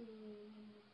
Mm.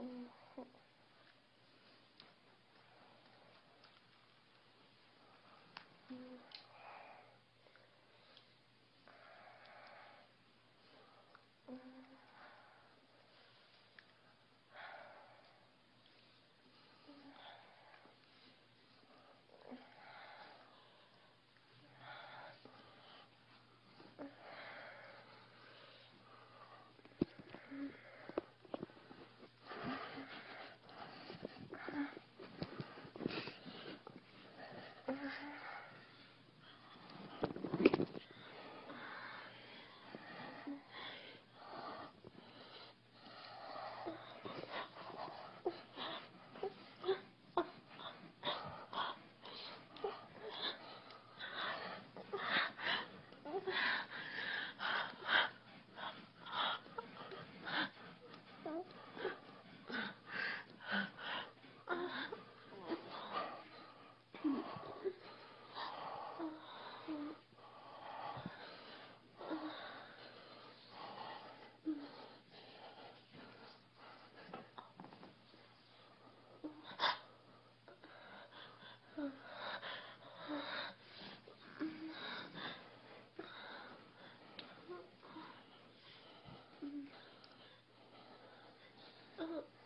Mm-hmm. up.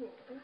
有的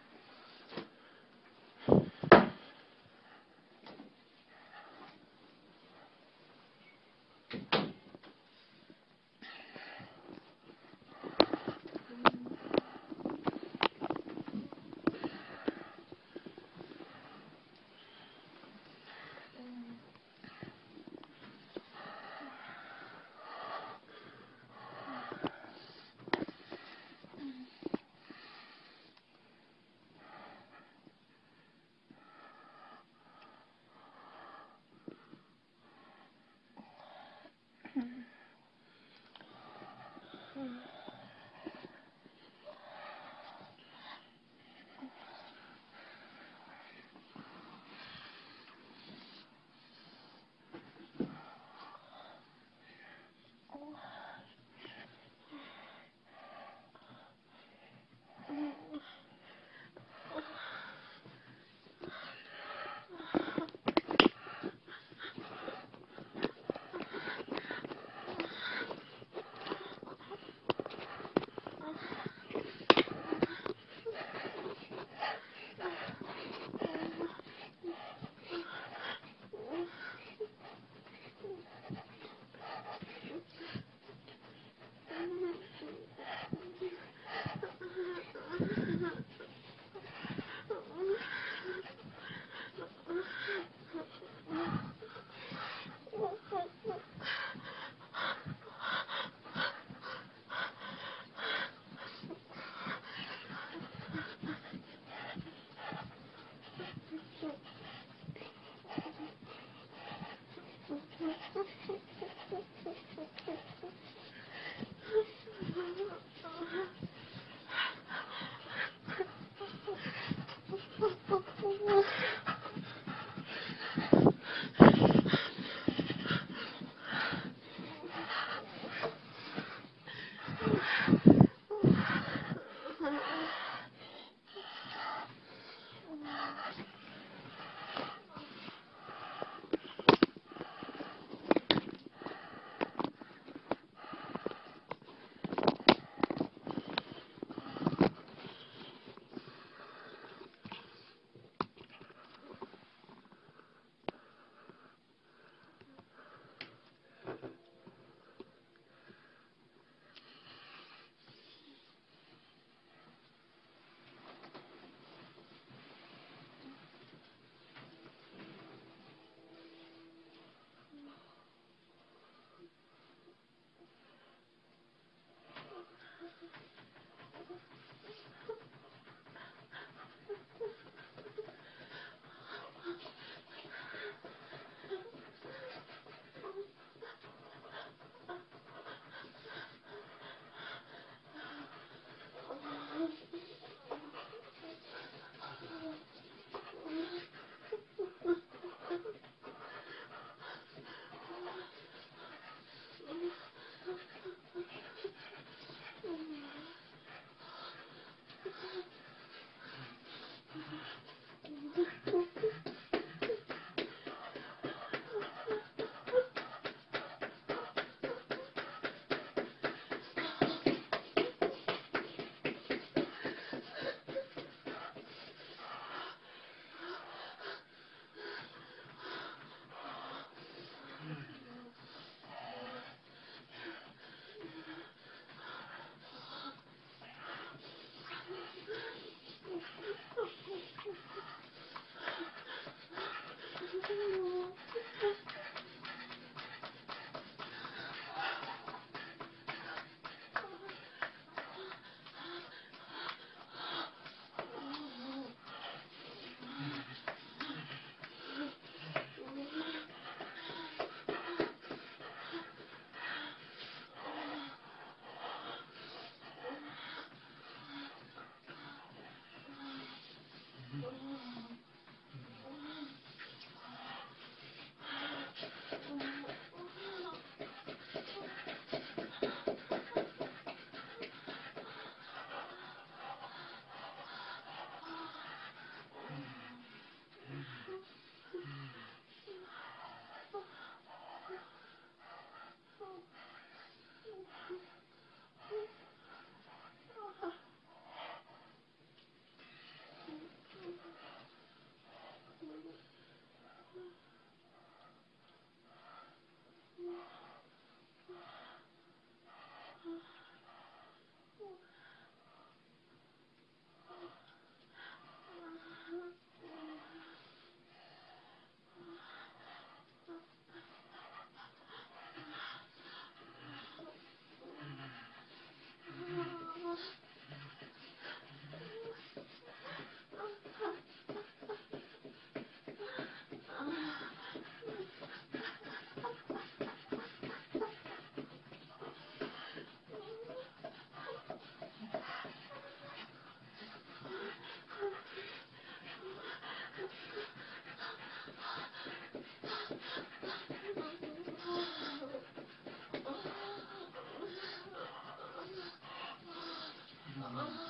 Uh-huh.